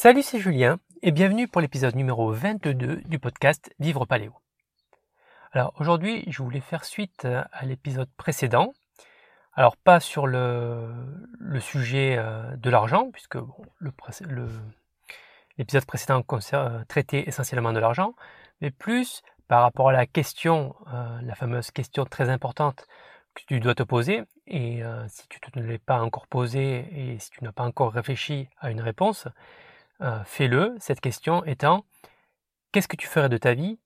Salut, c'est Julien et bienvenue pour l'épisode numéro 22 du podcast Vivre Paléo. Alors aujourd'hui, je voulais faire suite à l'épisode précédent. Alors pas sur le, sujet euh, de l'argent, puisque l'épisode précédent euh, traitait essentiellement de l'argent, mais plus par rapport à la question, euh, la fameuse question très importante que tu dois te poser, et si tu ne l'as pas encore posée et si tu n'as pas encore réfléchi à une réponse, euh, fais-le, cette question étant qu'est-ce que tu ferais de ta vie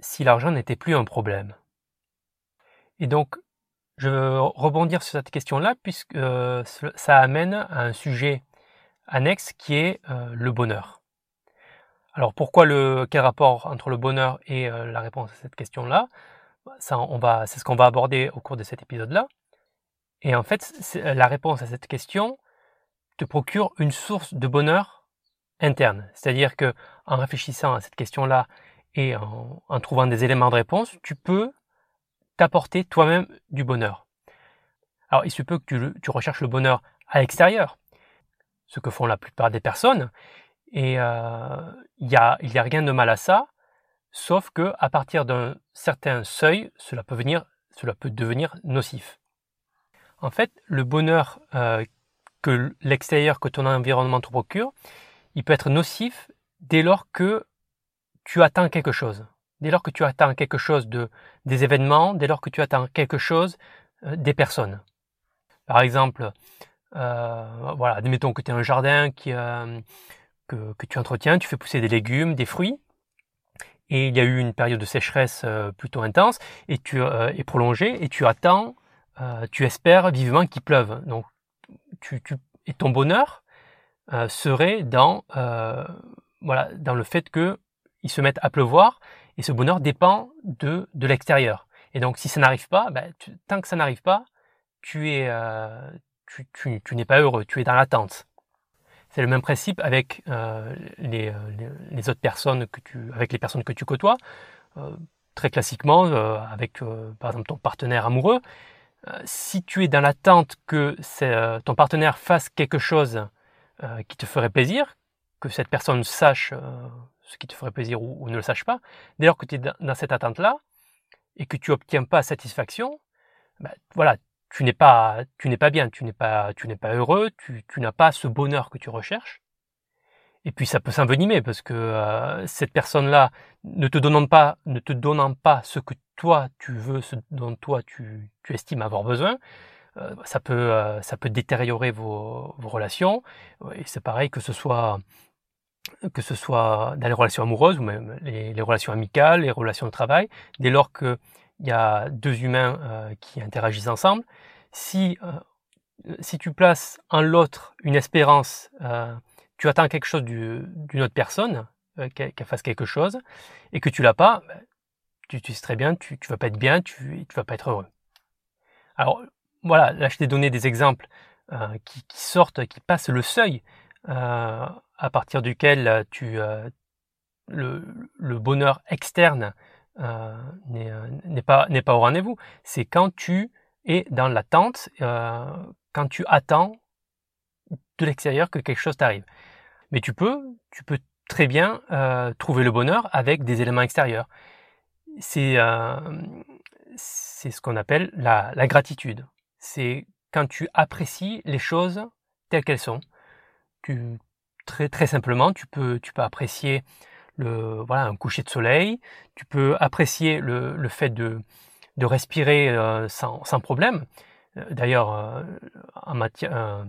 si l'argent n'était plus un problème? Et donc, je veux rebondir sur cette question-là puisque euh, ça amène à un sujet annexe qui est euh, le bonheur. Alors pourquoi le quel rapport entre le bonheur et la réponse à cette question-là? Ça, on va, c'est ce qu'on va aborder au cours de cet épisode-là. Et en fait, la réponse à cette question te procure une source de bonheur interne. C'est-à-dire que en réfléchissant à cette question-là et en, trouvant des éléments de réponse, tu peux t'apporter toi-même du bonheur. Alors il se peut que tu, recherches le bonheur à l'extérieur, ce que font la plupart des personnes, et euh, il n'y a, rien de mal à ça, sauf que à partir d'un certain seuil, cela peut, venir, cela peut devenir nocif. En fait, le bonheur euh, que l'extérieur, que ton environnement te procure, il peut être nocif dès lors que tu attends quelque chose. Dès lors que tu attends quelque chose de, des événements, dès lors que tu attends quelque chose euh, des personnes. Par exemple, euh, voilà, admettons que tu as un jardin euh, que, tu entretiens, tu fais pousser des légumes, des fruits, et il y a eu une période de sécheresse plutôt intense et tu est prolongée, et tu attends, tu espères vivement qu'il pleuve. Donc, tu, et ton bonheur euh, serait dans, euh, voilà, dans le fait qu'il se mette à pleuvoir et ce bonheur dépend de, de l'extérieur. Et donc si ça n'arrive pas, ben, tant que ça n'arrive pas, tu es, euh, tu, tu, n'es pas heureux, tu es dans l'attente. C'est le même principe avec les, les, autres personnes que tu, avec les personnes que tu côtoies. Très classiquement, avec par exemple ton partenaire amoureux, si tu es dans l'attente que ton partenaire fasse quelque chose euh, qui te ferait plaisir, que cette personne sache euh, ce qui te ferait plaisir ou, ne le sache pas, dès lors que tu es dans cette attente-là et que tu n'obtiens pas satisfaction, ben, voilà, tu n'es pas, tu n'es pas bien, tu n'es pas, tu n'es pas heureux, tu, n'as pas ce bonheur que tu recherches. Et puis ça peut s'envenimer parce que euh, cette personne-là ne te donnant pas, ne te donnant pas ce que toi tu veux, ce dont toi tu, tu estimes avoir besoin, ça peut, euh, ça peut détériorer vos, relations. Et c'est pareil que ce soit que ce soit dans les relations amoureuses ou même les, relations amicales, les relations de travail, dès lors qu'il y a deux humains euh, qui interagissent ensemble, si, si tu places en l'autre une espérance, tu attends quelque chose d'une autre personne, qu'elle fasse quelque chose, et que tu l'as pas, ben, tu, tu sais très bien, tu, tu vas pas être bien, tu, tu vas pas être heureux. Alors, voilà, là je t'ai donné des exemples euh, qui, sortent, qui passent le seuil euh, à partir duquel euh, tu, le, bonheur externe n'est pas, pas au rendez-vous. C'est quand tu es dans l'attente, quand tu attends de l'extérieur que quelque chose t'arrive. Mais tu peux, tu peux très bien trouver le bonheur avec des éléments extérieurs. C'est ce qu'on appelle la gratitude c'est quand tu apprécies les choses telles qu'elles sont. Tu, très, très simplement, tu peux, tu peux apprécier le, voilà, un coucher de soleil, tu peux apprécier le, le fait de, de respirer euh, sans, sans, problème. Euh, d'ailleurs, euh, en matière,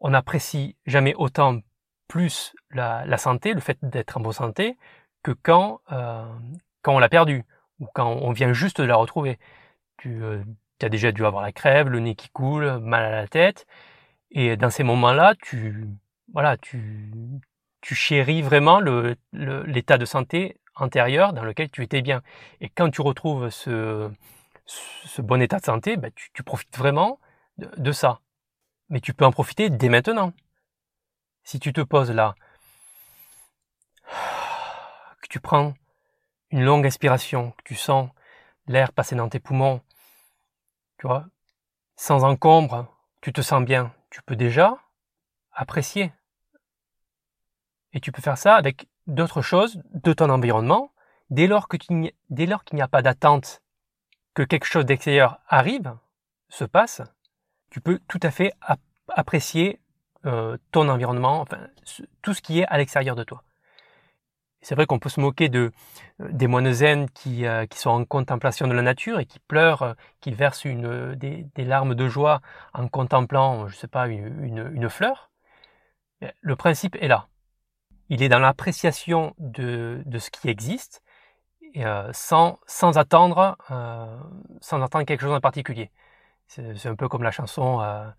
on n'apprécie jamais autant plus la, la santé, le fait d'être en bonne santé, que quand, quand on l'a perdu ou quand on vient juste de la retrouver. Tu, tu as déjà dû avoir la crève, le nez qui coule, mal à la tête. Et dans ces moments-là, tu, voilà, tu, tu chéris vraiment l'état de santé antérieur dans lequel tu étais bien. Et quand tu retrouves ce, bon état de santé, ben, tu, profites vraiment de, ça. Mais tu peux en profiter dès maintenant. Si tu te poses là, que tu prends une longue inspiration, que tu sens l'air passer dans tes poumons, tu vois, sans encombre, tu te sens bien, tu peux déjà apprécier Et tu peux faire ça avec d'autres choses de ton environnement. Dès lors que qu'il n'y a pas d'attente que quelque chose d'extérieur arrive, se passe, tu peux tout à fait apprécier euh, ton environnement, enfin, tout ce qui est à l'extérieur de toi. C'est vrai qu'on peut se moquer de euh, des moines zen qui, euh, qui sont en contemplation de la nature et qui pleurent, qui versent une, des, larmes de joie en contemplant, je sais pas, une, fleur. Le principe est là. Il est dans l'appréciation de, de ce qui existe euh, sans, sans, attendre, euh, sans attendre quelque chose en particulier. C'est un peu comme la chanson euh,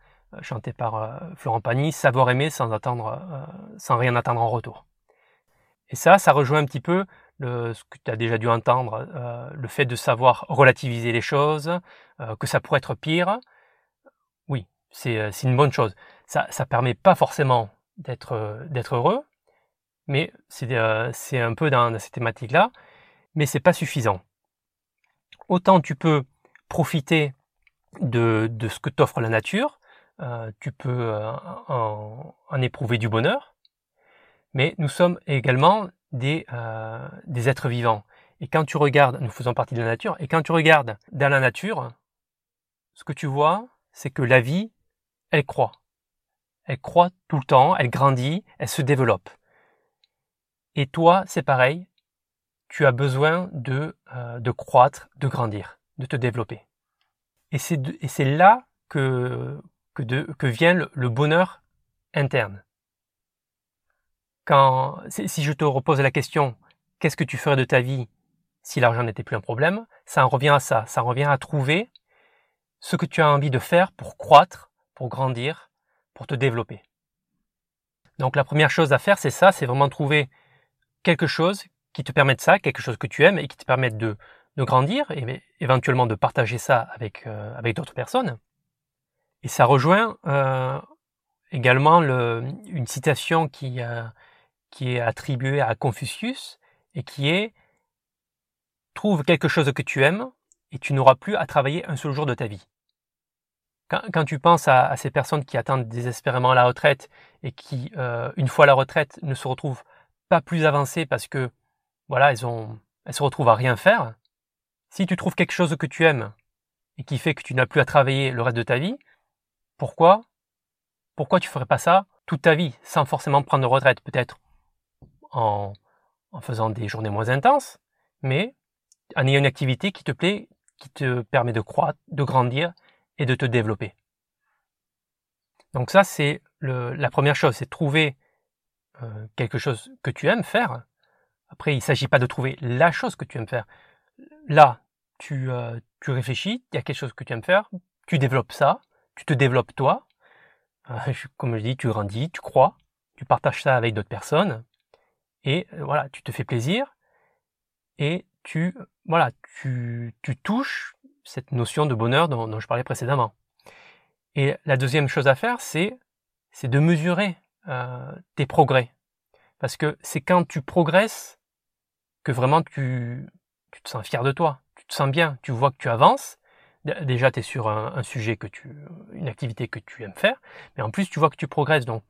chantée par Florent Pagny, savoir aimer sans attendre, sans rien attendre en retour. Et ça, ça rejoint un petit peu ce que tu as déjà dû entendre, le fait de savoir relativiser les choses, que ça pourrait être pire. Oui, c'est une bonne chose. Ça, ça permet pas forcément d'être heureux, mais c'est un peu dans, cette thématique-là mais c'est pas suffisant. Autant tu peux profiter de, ce que t'offre la nature, euh, tu peux euh, en, éprouver du bonheur, mais nous sommes également des, euh, des êtres vivants. Et quand tu regardes, nous faisons partie de la nature, et quand tu regardes dans la nature, ce que tu vois, c'est que la vie, elle croît. Elle croît tout le temps, elle grandit, elle se développe. Et toi, c'est pareil, tu as besoin de, euh, de croître, de grandir, de te développer. Et c'est là que, que, de, que vient le, bonheur interne. Quand, si je te repose la question, qu'est-ce que tu ferais de ta vie si l'argent n'était plus un problème, ça en revient à ça, ça en revient à trouver ce que tu as envie de faire pour croître, pour grandir, pour te développer. Donc la première chose à faire, c'est ça, c'est vraiment trouver quelque chose qui te permettent ça, quelque chose que tu aimes et qui te permettent de, de grandir et éventuellement de partager ça avec, euh, avec d'autres personnes. Et ça rejoint euh, également le, une citation qui, euh, qui est attribuée à Confucius et qui est Trouve quelque chose que tu aimes et tu n'auras plus à travailler un seul jour de ta vie. Quand, tu penses à, ces personnes qui attendent désespérément la retraite et qui, euh, une fois la retraite, ne se retrouvent pas plus avancées parce que voilà, elles, se retrouvent à rien faire. Si tu trouves quelque chose que tu aimes et qui fait que tu n'as plus à travailler le reste de ta vie, pourquoi Pourquoi tu ferais pas ça toute ta vie sans forcément prendre retraite Peut-être en, faisant des journées moins intenses, mais en ayant une activité qui te plaît, qui te permet de croître, de grandir et de te développer. Donc ça, c'est la première chose, c'est trouver euh, quelque chose que tu aimes faire après, il ne s'agit pas de trouver la chose que tu aimes faire. Là, tu, euh, tu réfléchis, il y a quelque chose que tu aimes faire, tu développes ça, tu te développes toi. Euh, comme je dis, tu grandis, tu crois, tu partages ça avec d'autres personnes, et euh, voilà, tu te fais plaisir, et tu, voilà, tu, touches cette notion de bonheur dont, je parlais précédemment. Et la deuxième chose à faire, c'est, c'est de mesurer euh, tes progrès. Parce que c'est quand tu progresses que vraiment tu, tu te sens fier de toi, tu te sens bien, tu vois que tu avances. Déjà, tu es sur un, sujet que tu, une activité que tu aimes faire, mais en plus, tu vois que tu progresses. Donc,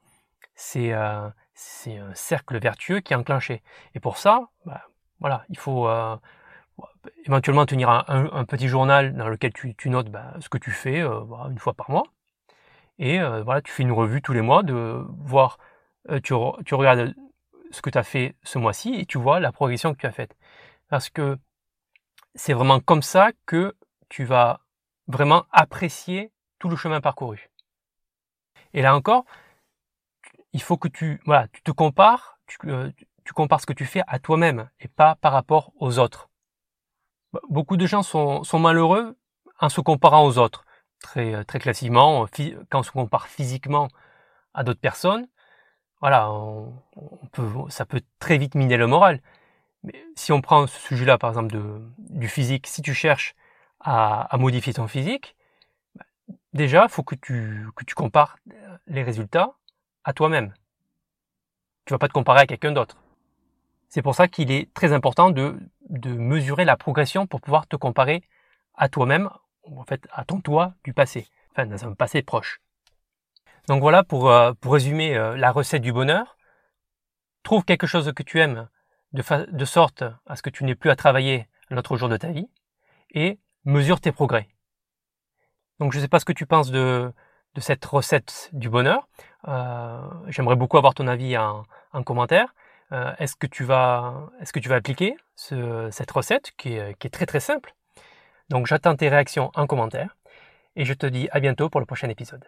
c'est euh, c'est un cercle vertueux qui est enclenché. Et pour ça, bah, voilà, il faut euh, éventuellement tenir un, petit journal dans lequel tu, notes bah, ce que tu fais euh, une fois par mois. Et euh, voilà, tu fais une revue tous les mois de voir, tu regardes ce que tu as fait ce mois-ci et tu vois la progression que tu as faite. Parce que c'est vraiment comme ça que tu vas vraiment apprécier tout le chemin parcouru. Et là encore, il faut que tu, voilà, tu te compares, tu, euh, tu compares ce que tu fais à toi-même et pas par rapport aux autres. Beaucoup de gens sont, malheureux en se comparant aux autres. Très, très classiquement, quand on se compare physiquement à d'autres personnes, voilà, ça peut très vite miner le moral. Mais si on prend ce sujet-là, par exemple, de, du physique, si tu cherches à, à modifier ton physique, bah, déjà, il faut que tu, que tu compares les résultats à toi-même. Tu vas pas te comparer à quelqu'un d'autre. C'est pour ça qu'il est très important de, de mesurer la progression pour pouvoir te comparer à toi-même, en fait, à ton toi du passé, enfin, dans un passé proche. Donc voilà pour, euh, résumer euh, la recette du bonheur. trouve quelque chose que tu aimes de, sorte à ce que tu n'aies plus à travailler l'autre jour de ta vie et mesure tes progrès. Donc je ne sais pas ce que tu penses de, cette recette du bonheur. Euh, j'aimerais beaucoup avoir ton avis en, commentaire. Euh, est-ce que tu vas, est-ce que tu vas appliquer cette recette qui est très très simple? Donc j'attends tes réactions en commentaire et je te dis à bientôt pour le prochain épisode.